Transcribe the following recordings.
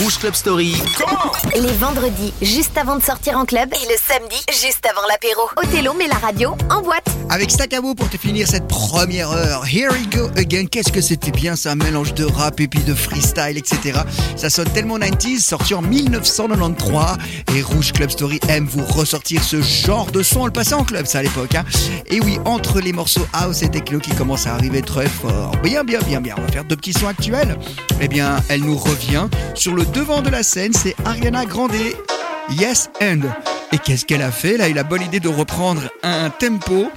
Rouge Club Story. Les vendredis, juste avant de sortir en club. Et le samedi, juste avant l'apéro. Othello met la radio en boîte. Avec Stacabo pour te finir cette première heure. Here we go again. Qu'est-ce que c'était bien, c'est un mélange de rap et puis de freestyle, etc. Ça sonne tellement 90s, sorti en 1993. Et Rouge Club Story aime vous ressortir ce genre de son. On le passait en club, ça à l'époque. Hein. Et oui, entre les morceaux house et techno qui commencent à arriver très fort. Bien, bien, bien, bien. On va faire deux petits sons actuels. Eh bien, elle nous revient sur le devant de la scène. C'est Ariana Grande. Yes and. Et qu'est-ce qu'elle a fait Là, il a bonne idée de reprendre un tempo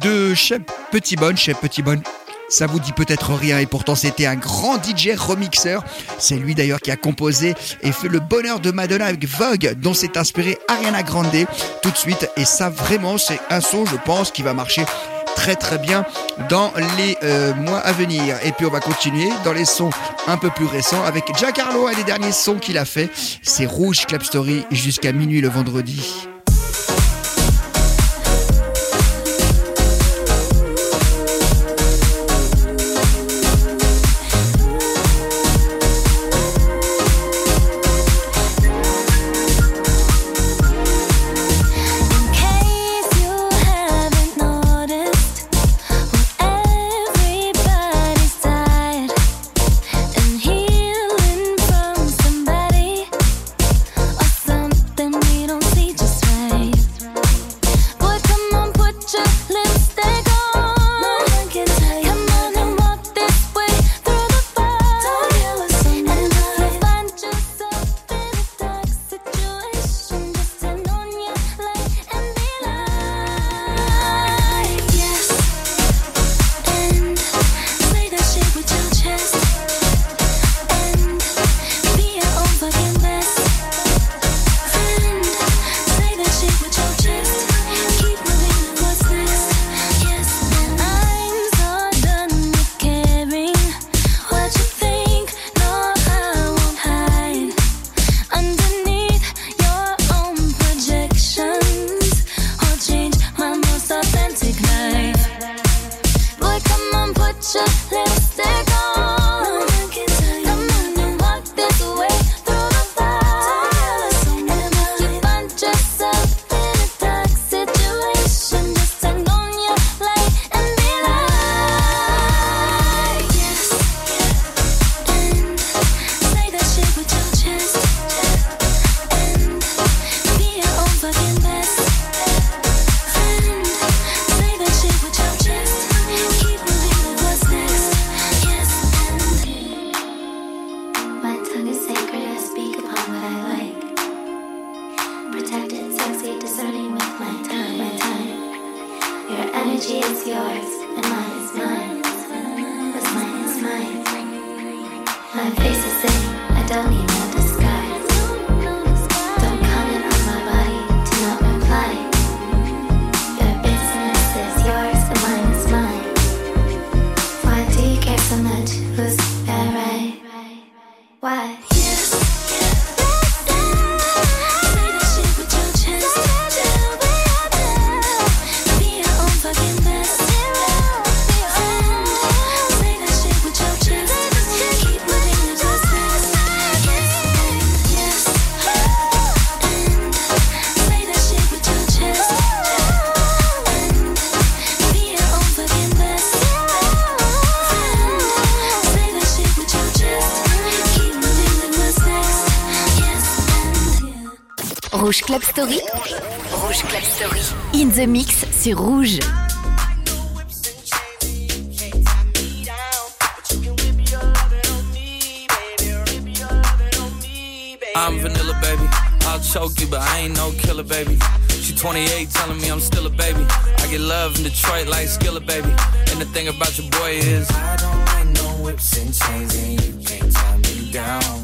de Chef Petit Bonne. Chef Petit Bonne, ça vous dit peut-être rien et pourtant c'était un grand DJ remixeur. C'est lui d'ailleurs qui a composé et fait le bonheur de Madonna avec Vogue dont s'est inspiré Ariana Grande tout de suite. Et ça vraiment c'est un son je pense qui va marcher très très bien dans les euh, mois à venir. Et puis on va continuer dans les sons un peu plus récents avec Giancarlo, un des derniers sons qu'il a fait. C'est Rouge Club Story jusqu'à minuit le vendredi. Club Story. Rouge Club Story. In the mix sur Rouge. I'm vanilla, baby. I'll choke you, but I ain't no killer, baby. She 28, telling me I'm still a baby. I get love in Detroit like Skilla, baby. And the thing about your boy is, I don't like no whips and chains, and you can't tie me down.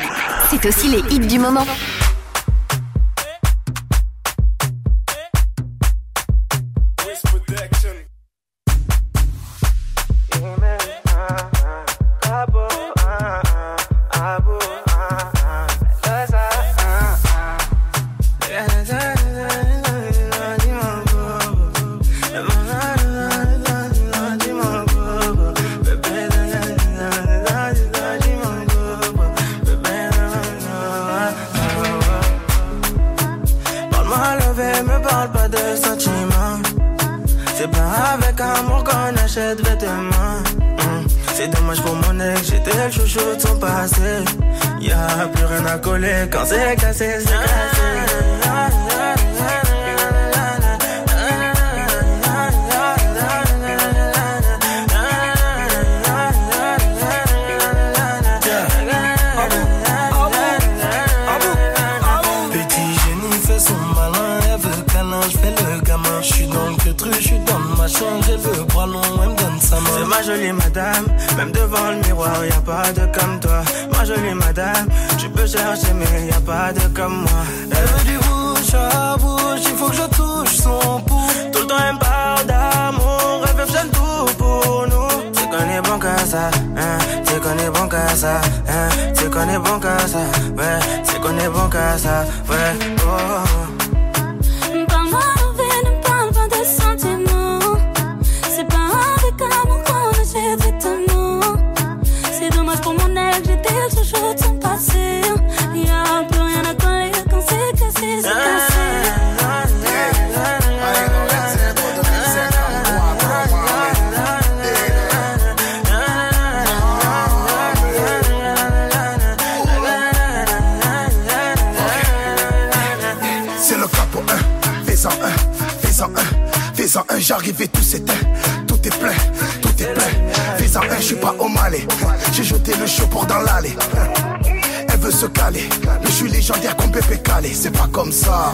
c'est aussi les hits du moment. Je fais le gamin. Je suis dans le truc, je suis dans le machin, elle veut bras long, elle me donne sa main. C'est ma jolie madame, même devant le miroir, y a pas de comme toi. Ma jolie madame, tu peux chercher, mais y a pas de comme moi. Elle veut du bouche à bouche, il faut que je touche son pouce. Tout le temps elle me parle d'amour, elle veut tout pour nous. C'est qu'on est bon qu'à ça, hein, c'est qu'on est bon qu'à ça, hein, c'est qu'on est bon qu'à ça, ouais, c'est qu'on est bon qu'à ça, ouais, oh. Tout est plein, tout est plein. Fais-en un, je suis pas au malais. J'ai jeté le pour dans l'allée. Elle veut se caler, je suis légendaire comme Pépé Calé, c'est pas comme ça.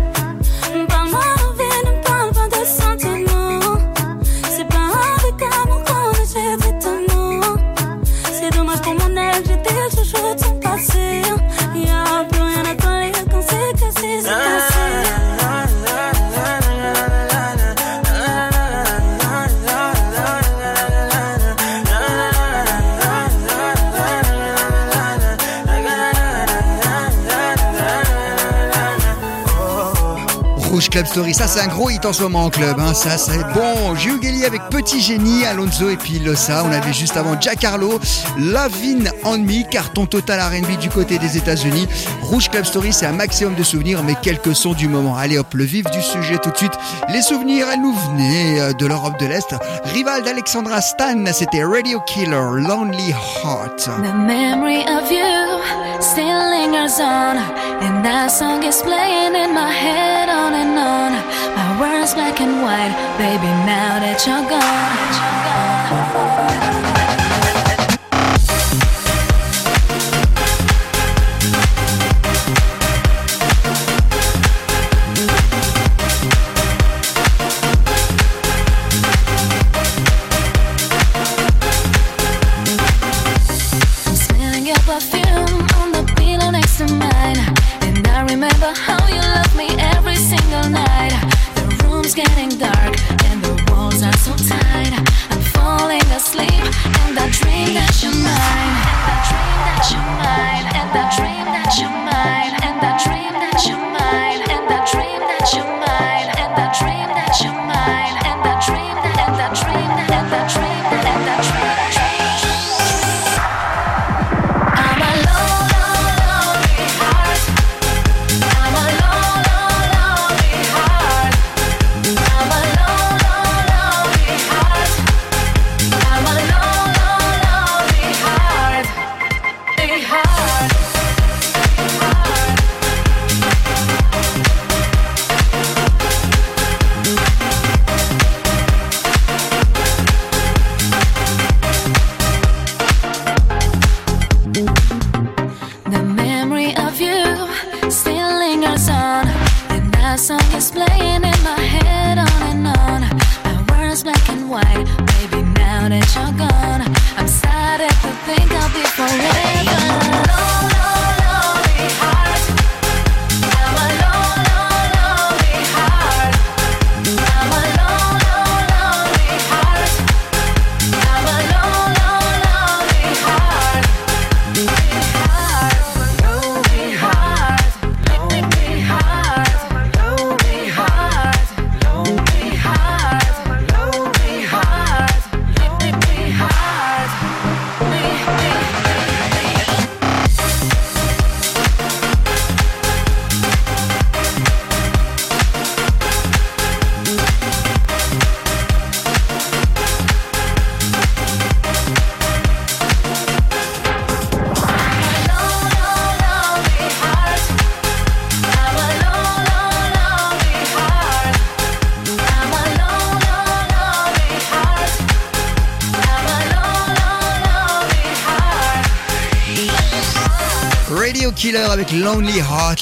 Club Story, ça c'est un gros hit en ce moment en club, hein. ça c'est bon. Gelly avec Petit Génie, Alonso et puis. On avait juste avant Jack Harlow, Lavin on Me, carton total R&B du côté des États-Unis. Rouge Club Story, c'est un maximum de souvenirs, mais quelques sons du moment. Allez hop, le vif du sujet tout de suite. Les souvenirs, elles nous venaient euh, de l'Europe de l'Est. Rival d'Alexandra Stan, c'était Radio Killer, Lonely Heart. The memory of you still lingers on, and that song is playing in my head on and on. My words black and white, baby. Now that you're gone.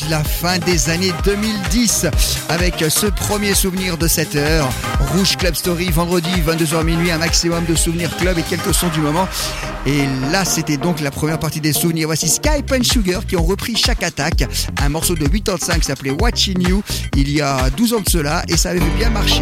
La fin des années 2010, avec ce premier souvenir de cette heure. Rouge Club Story, vendredi 22h minuit, un maximum de souvenirs club et quelques sons du moment. Et là, c'était donc la première partie des souvenirs. Voici Skype and Sugar qui ont repris chaque attaque, un morceau de 85 qui s'appelait Watching You, il y a 12 ans de cela, et ça avait bien marché.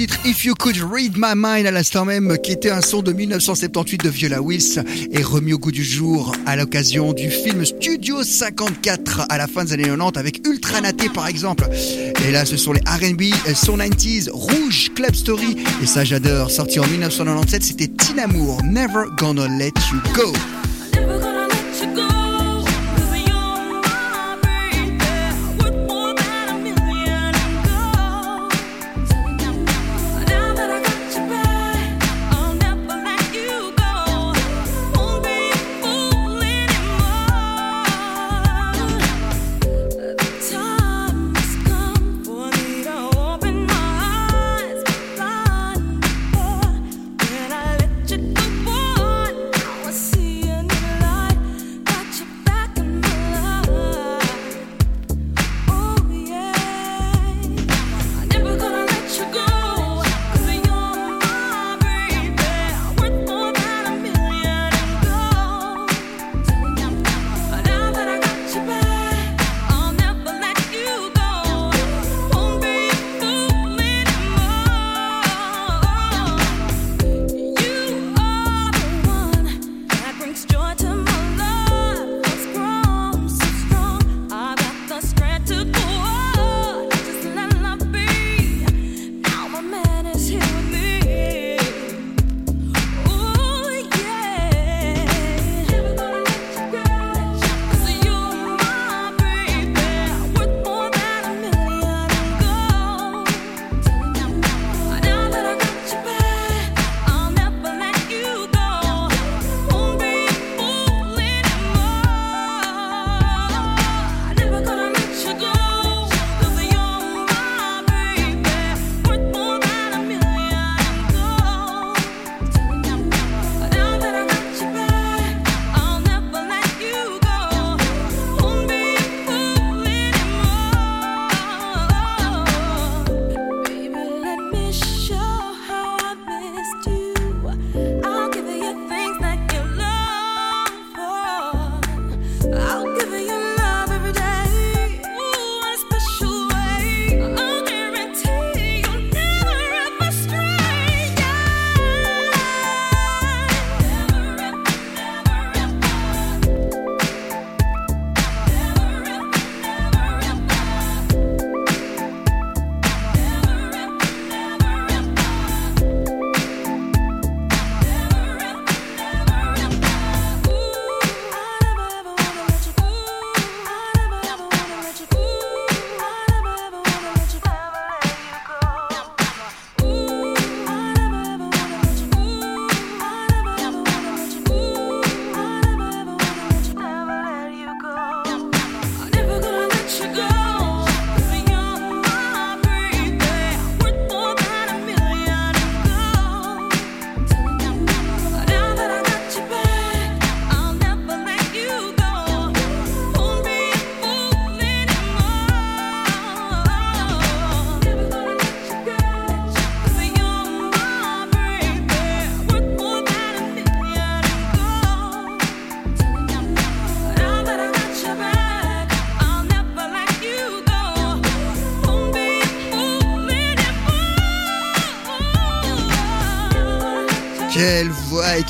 titre If You Could Read My Mind à l'instant même, qui était un son de 1978 de Viola Wills et remis au goût du jour à l'occasion du film Studio 54 à la fin des années 90 avec Ultra Naté par exemple. Et là, ce sont les R&B, son 90s, Rouge Club Story et ça j'adore. Sorti en 1997, c'était Tina Moore, Never Gonna Let You Go.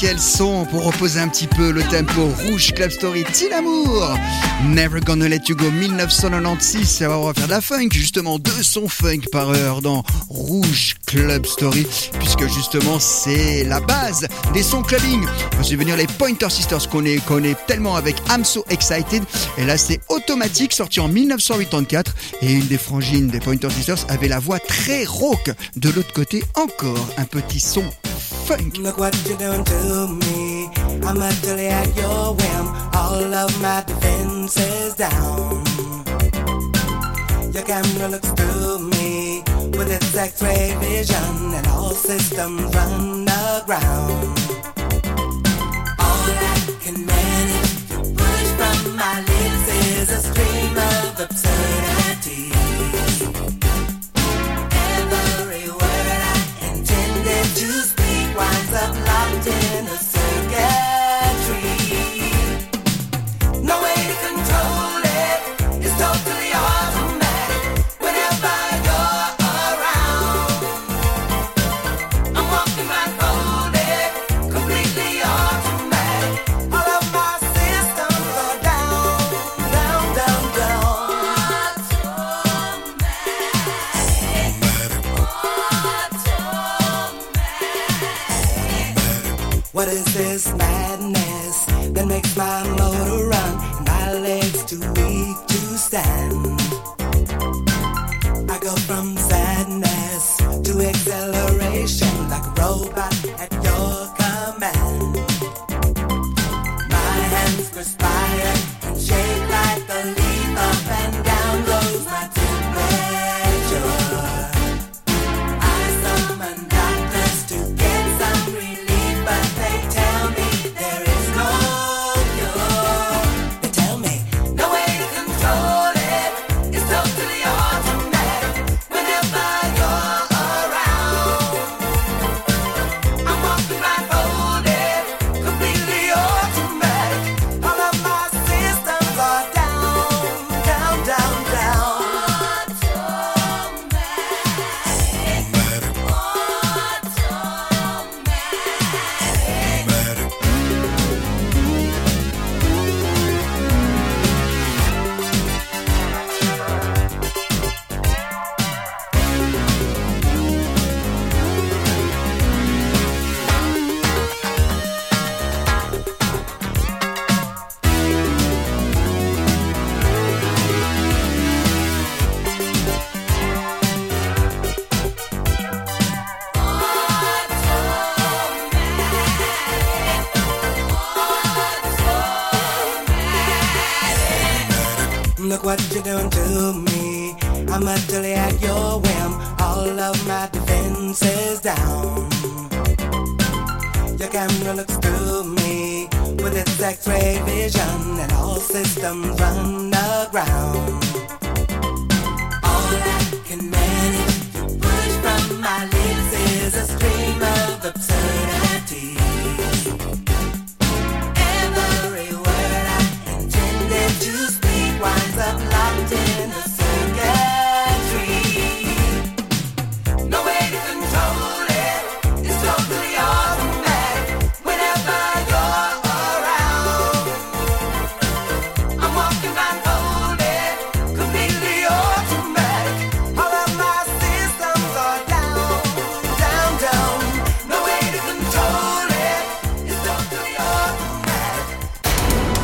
Quel son pour reposer un petit peu le tempo. Rouge Club Story, Tinamour. Never Gonna Let You Go 1996. On va faire de la funk, justement, deux sons funk par heure dans Rouge Club Story, puisque justement c'est la base des sons clubbing. On va venir les Pointer Sisters qu'on est- tellement avec I'm So Excited. Et là c'est automatique, sorti en 1984. Et une des frangines des Pointer Sisters avait la voix très rauque. De l'autre côté, encore un petit son funk. Look what you're doing to me. I'm utterly at your whim. All of my defenses down. Your camera looks through me with its X-ray vision, and all systems run aground. All I can manage to push from my lips is a stream of absurdities. Every word I intended to makes my motor run and my legs too weak to stand?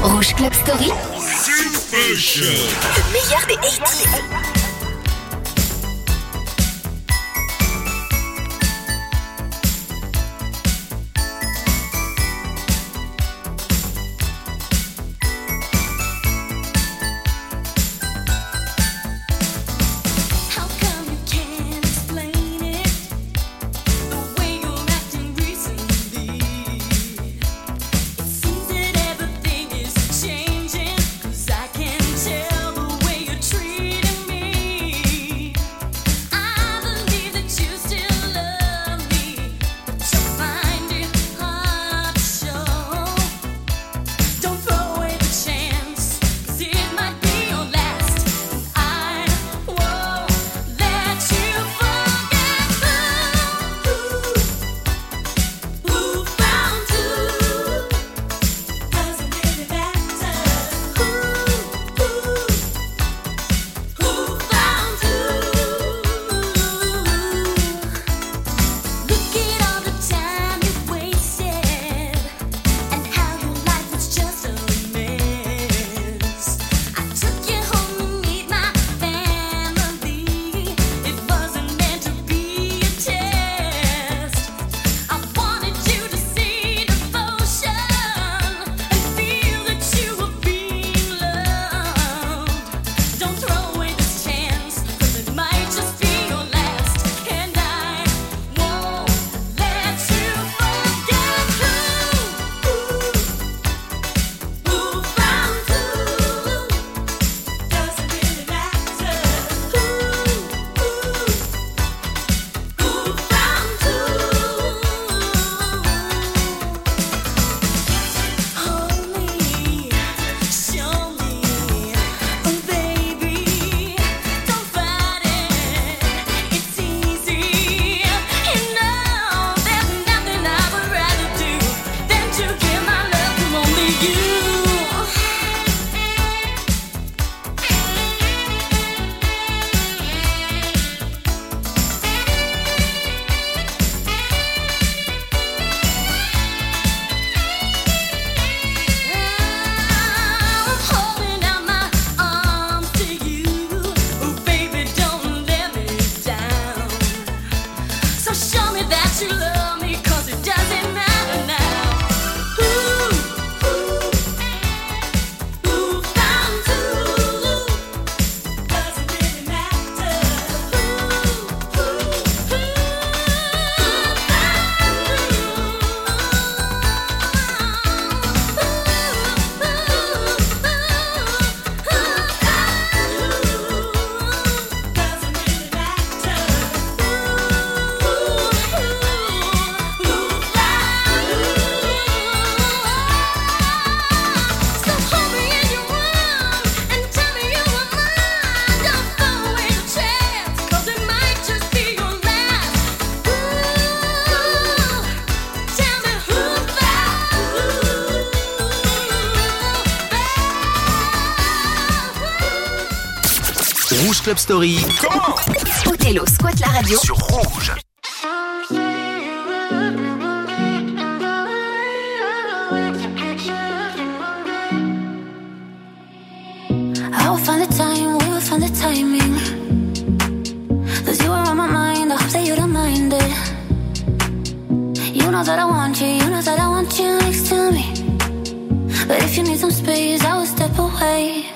Rouge Club Story. Le meilleur des 80s. Club Story. Comment Othello squatte la radio sur Rouge. I will find the time, we will find the timing. Cause you are on my mind, I hope that you don't mind it. You know that I want you, you know that I want you next to me. But if you need some space, I will step away.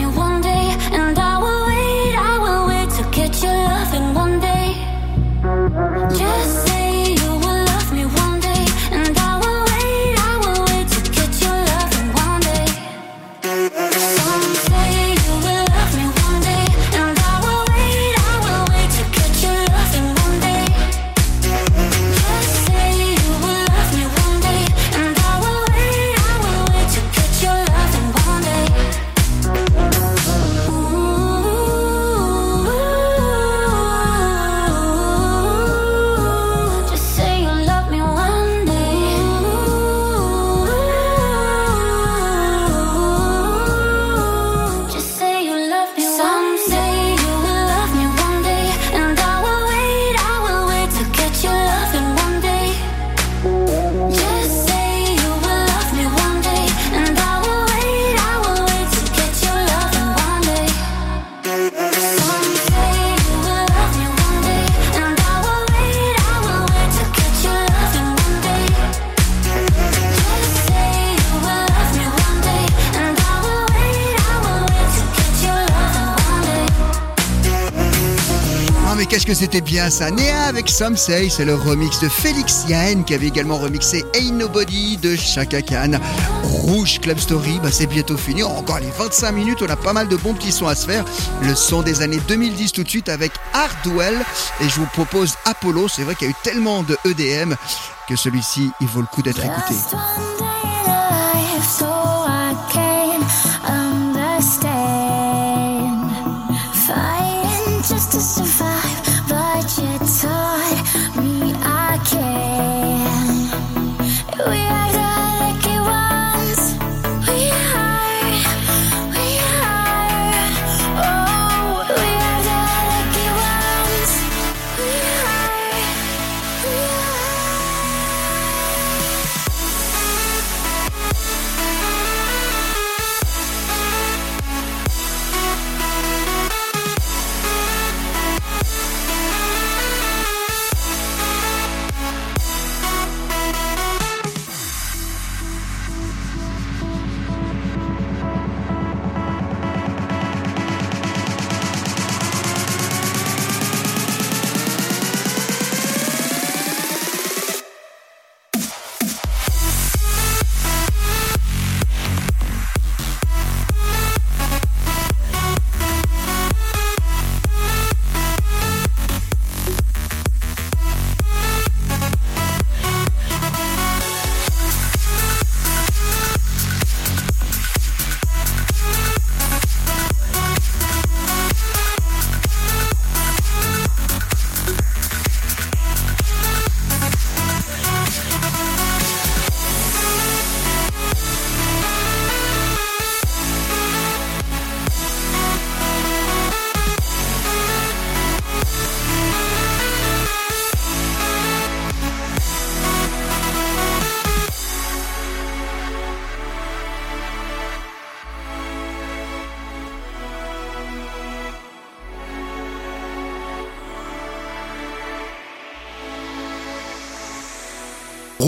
c'était bien ça. Néa avec Some Say, c'est le remix de Félix Yann qui avait également remixé Ain't Nobody de Chaka Khan. Rouge Club Story, bah, c'est bientôt fini. Encore les 25 minutes, on a pas mal de bons petits sons à se faire. Le son des années 2010 tout de suite avec Hardwell. Et je vous propose Apollo. C'est vrai qu'il y a eu tellement de EDM que celui-ci, il vaut le coup d'être écouté.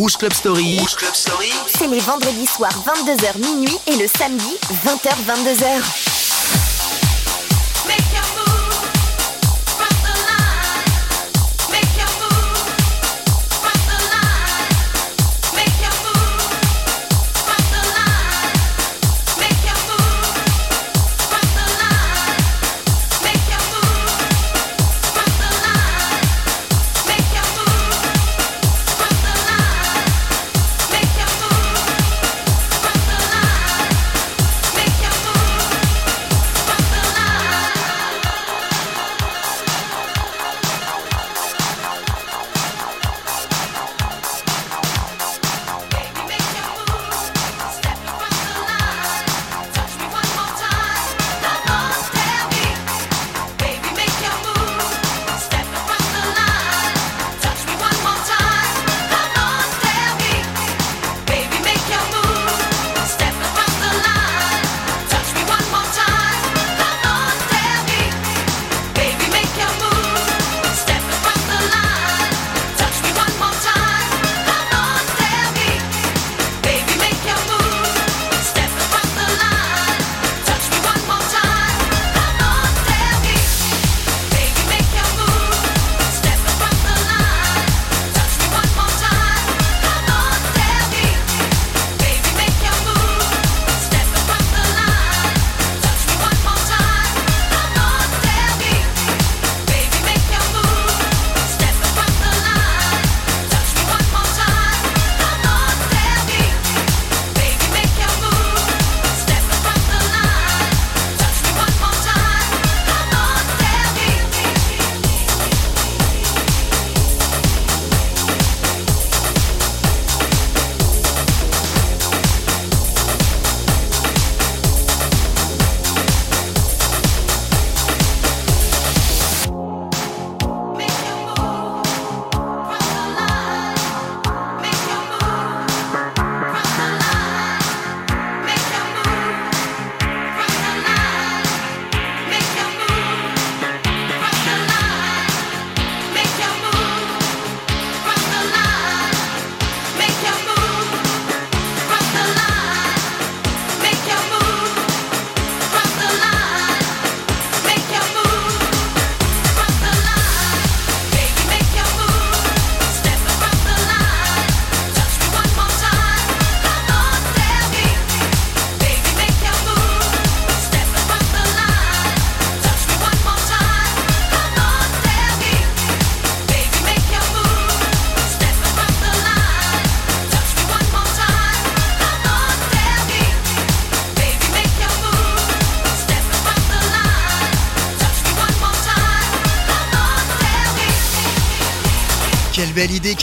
Rouge Club Story. Rouge Club Story. C'est les vendredis soirs 22h minuit et le samedi 20h 22h.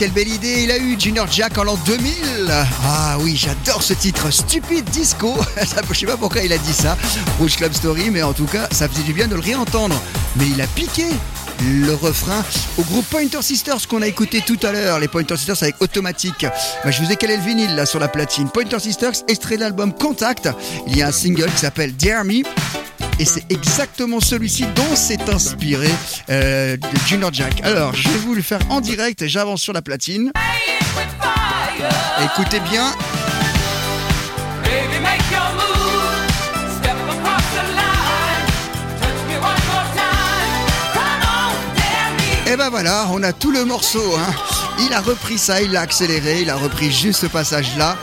Quelle belle idée Il a eu Junior Jack en l'an 2000 Ah oui, j'adore ce titre, Stupide Disco Je sais pas pourquoi il a dit ça, Rouge Club Story, mais en tout cas, ça faisait du bien de le réentendre. Mais il a piqué le refrain au groupe Pointer Sisters qu'on a écouté tout à l'heure, les Pointer Sisters avec Automatique. Bah, je vous ai calé le vinyle là sur la platine. Pointer Sisters, extrait de l'album Contact. Il y a un single qui s'appelle Dare Me. Et c'est exactement celui-ci dont s'est inspiré euh, Junior Jack. Alors, je vais vous le faire en direct. J'avance sur la platine. Écoutez bien. Et ben voilà, on a tout le morceau. hein. Il a repris ça, il l'a accéléré, il a repris juste ce passage-là.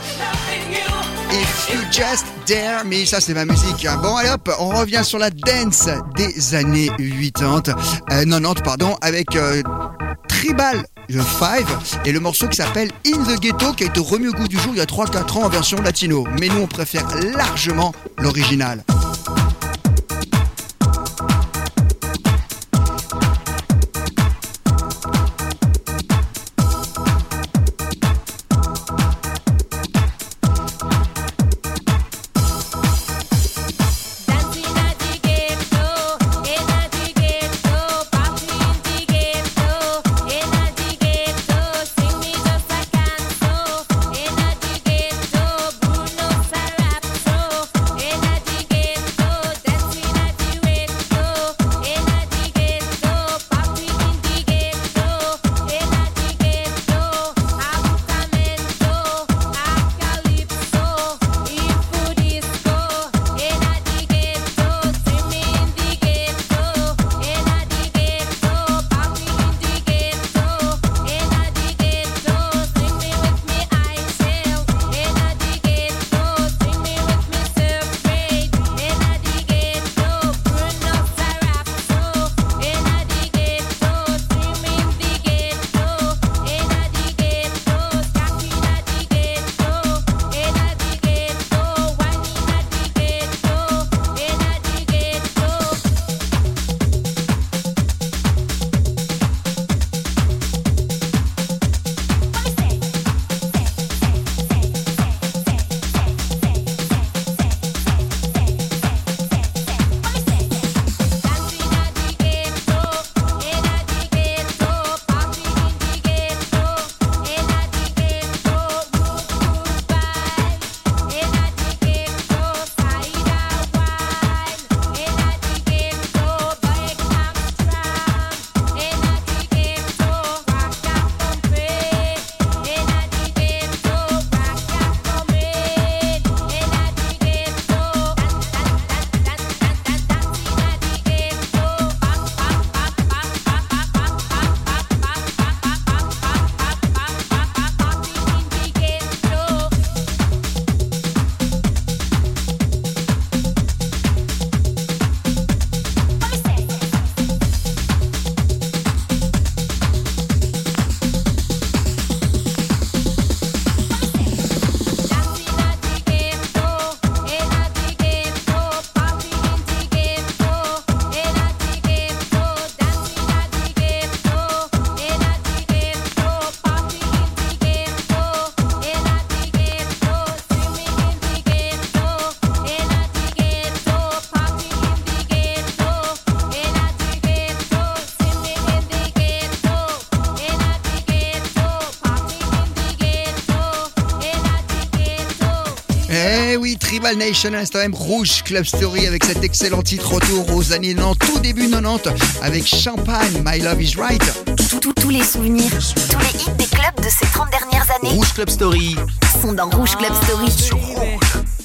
If you just dare me, ça c'est ma musique. Bon allez hop, on revient sur la dance des années 80, euh, 90 pardon, avec euh, Tribal 5 et le morceau qui s'appelle In the Ghetto qui a été remis au goût du jour il y a 3-4 ans en version latino. Mais nous on préfère largement l'original. Global Nation Rouge Club Story avec cet excellent titre retour aux années 90, tout début 90 avec Champagne, My Love is Right. Tous, tous les souvenirs, tous les hits des clubs de ces 30 dernières années. Rouge Club Story. Sont dans Rouge Club Story. Sur Rouge.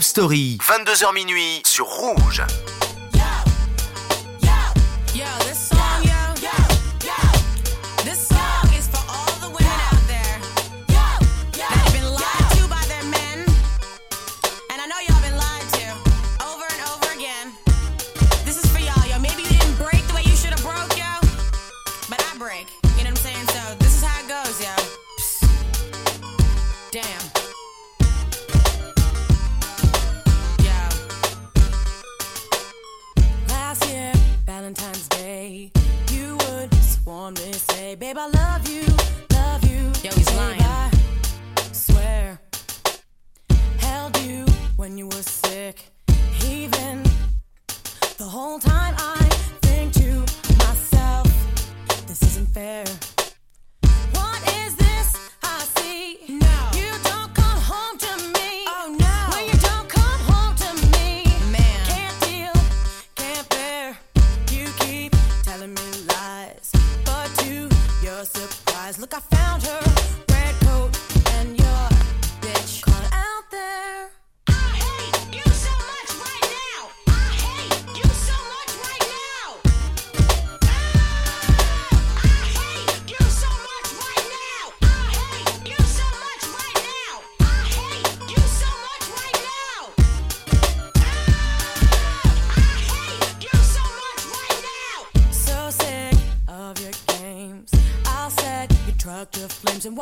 Club Story, 22h minuit sur Rouge.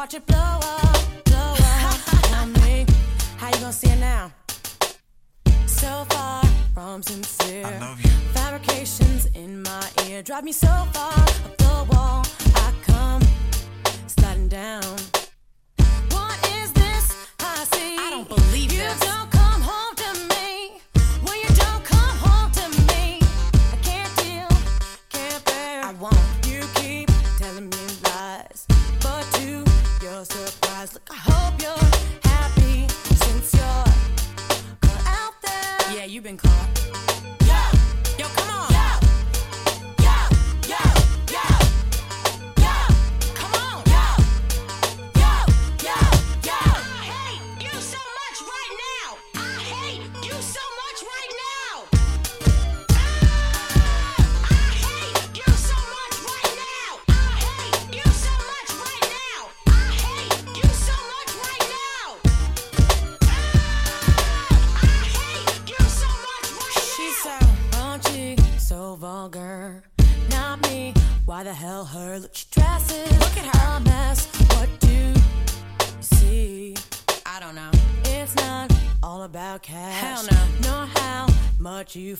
To play.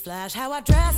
How I dress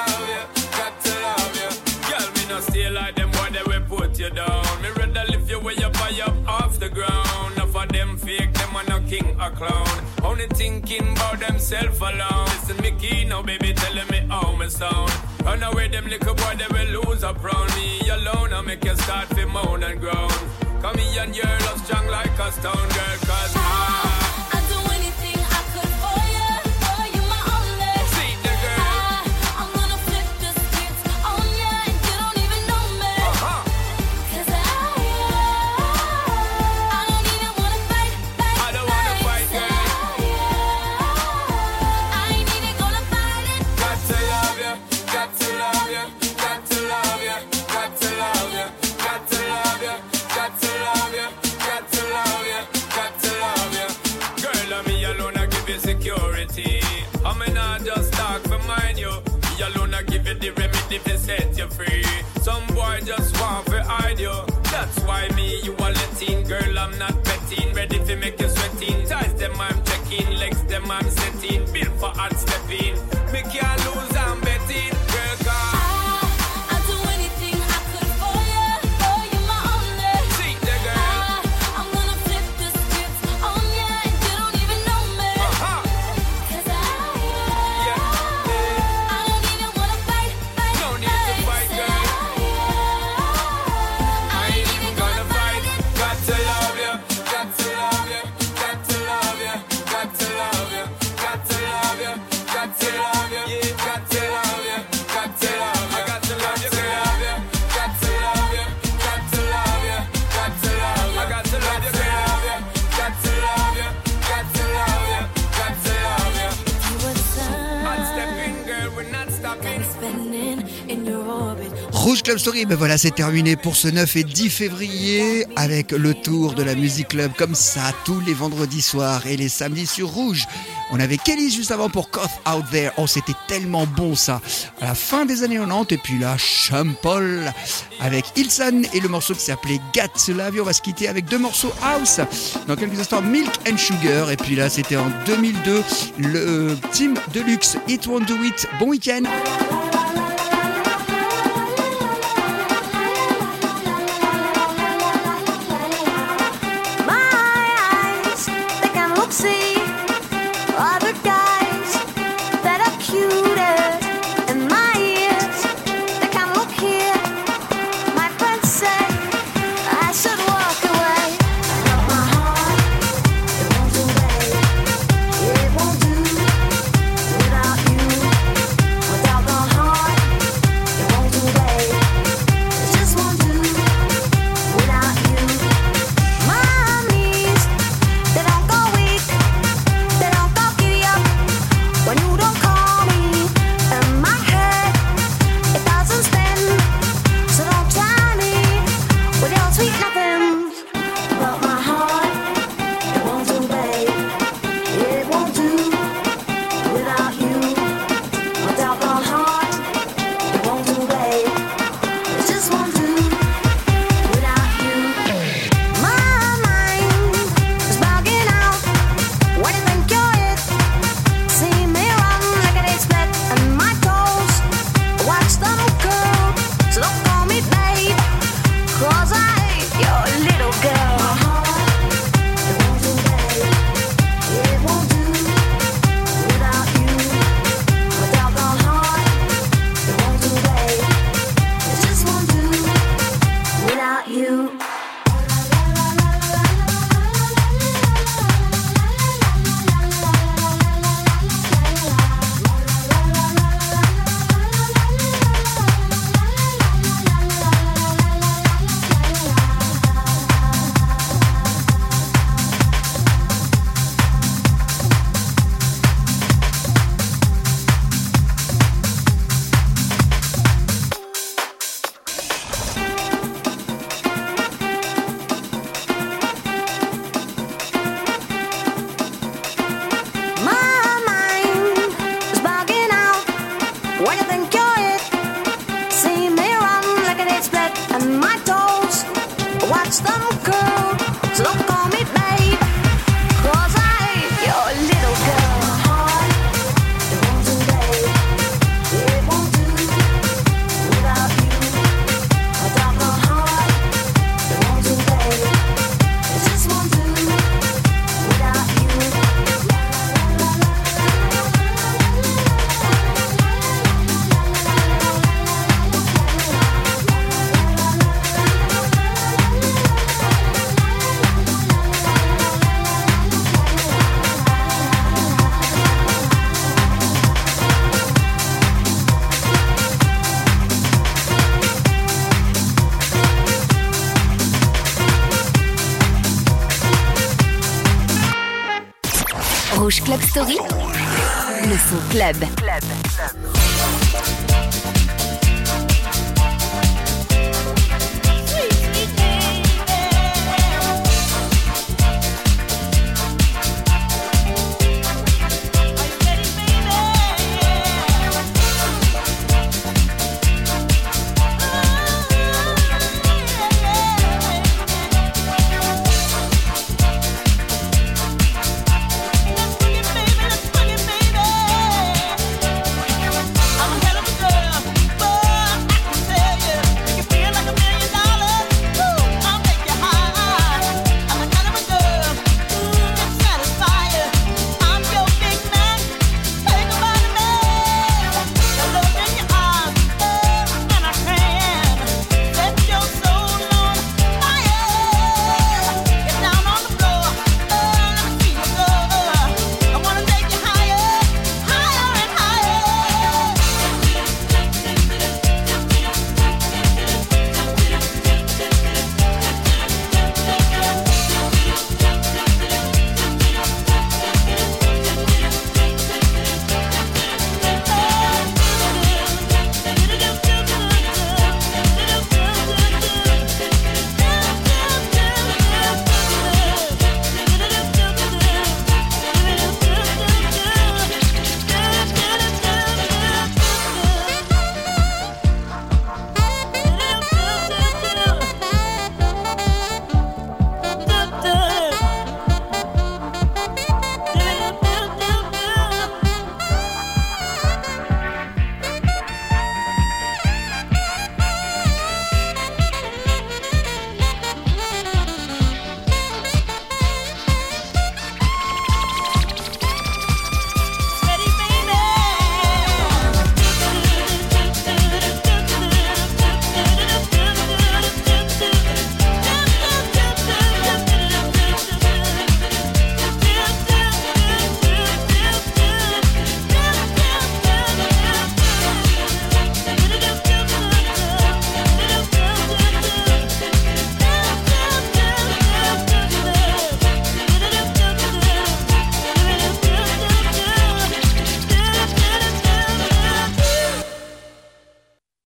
Only thinking about themself alone. Listen, me key now, baby, telling me how me sound. Run away, them little boy, they will lose up round me alone. I make you start to moan and groan. Come here and your love strong like a stone girl, cause I set you free. Some boy just want to hide you. That's why me, you are letting. Girl, I'm not betting. Ready to make you sweating. Ties them, I'm checking. Legs them, I'm setting. Built for hard stepping. Me can't Club Story. Mais voilà, c'est terminé pour ce 9 et 10 février avec le tour de la Musique Club comme ça tous les vendredis soirs et les samedis sur Rouge. On avait Kelly juste avant pour Cough Out There. Oh, c'était tellement bon ça. À la fin des années 90 et puis là, Champol avec Ilsan et le morceau qui s'appelait Gat Love On va se quitter avec deux morceaux house dans quelques instants Milk and Sugar et puis là, c'était en 2002 le euh, team Deluxe It Won't Do It. Bon week-end. Club Story, le son club. club.